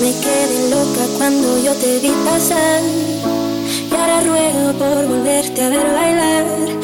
Me quedé loca cuando yo te vi pasar. Y ahora ruego por volverte a ver bailar.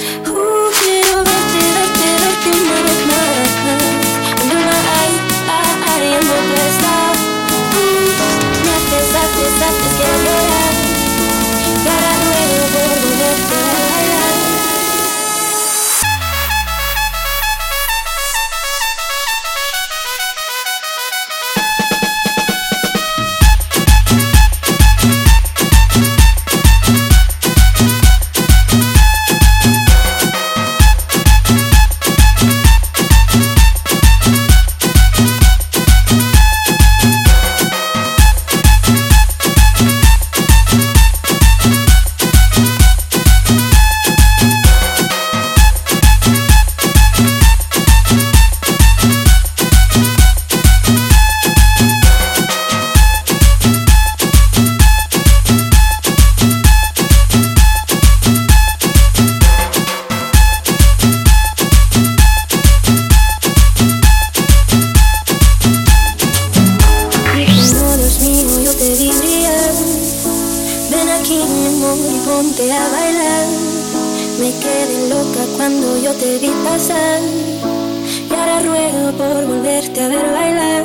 Cuando yo te vi pasar. Y ahora ruego por volverte a ver bailar.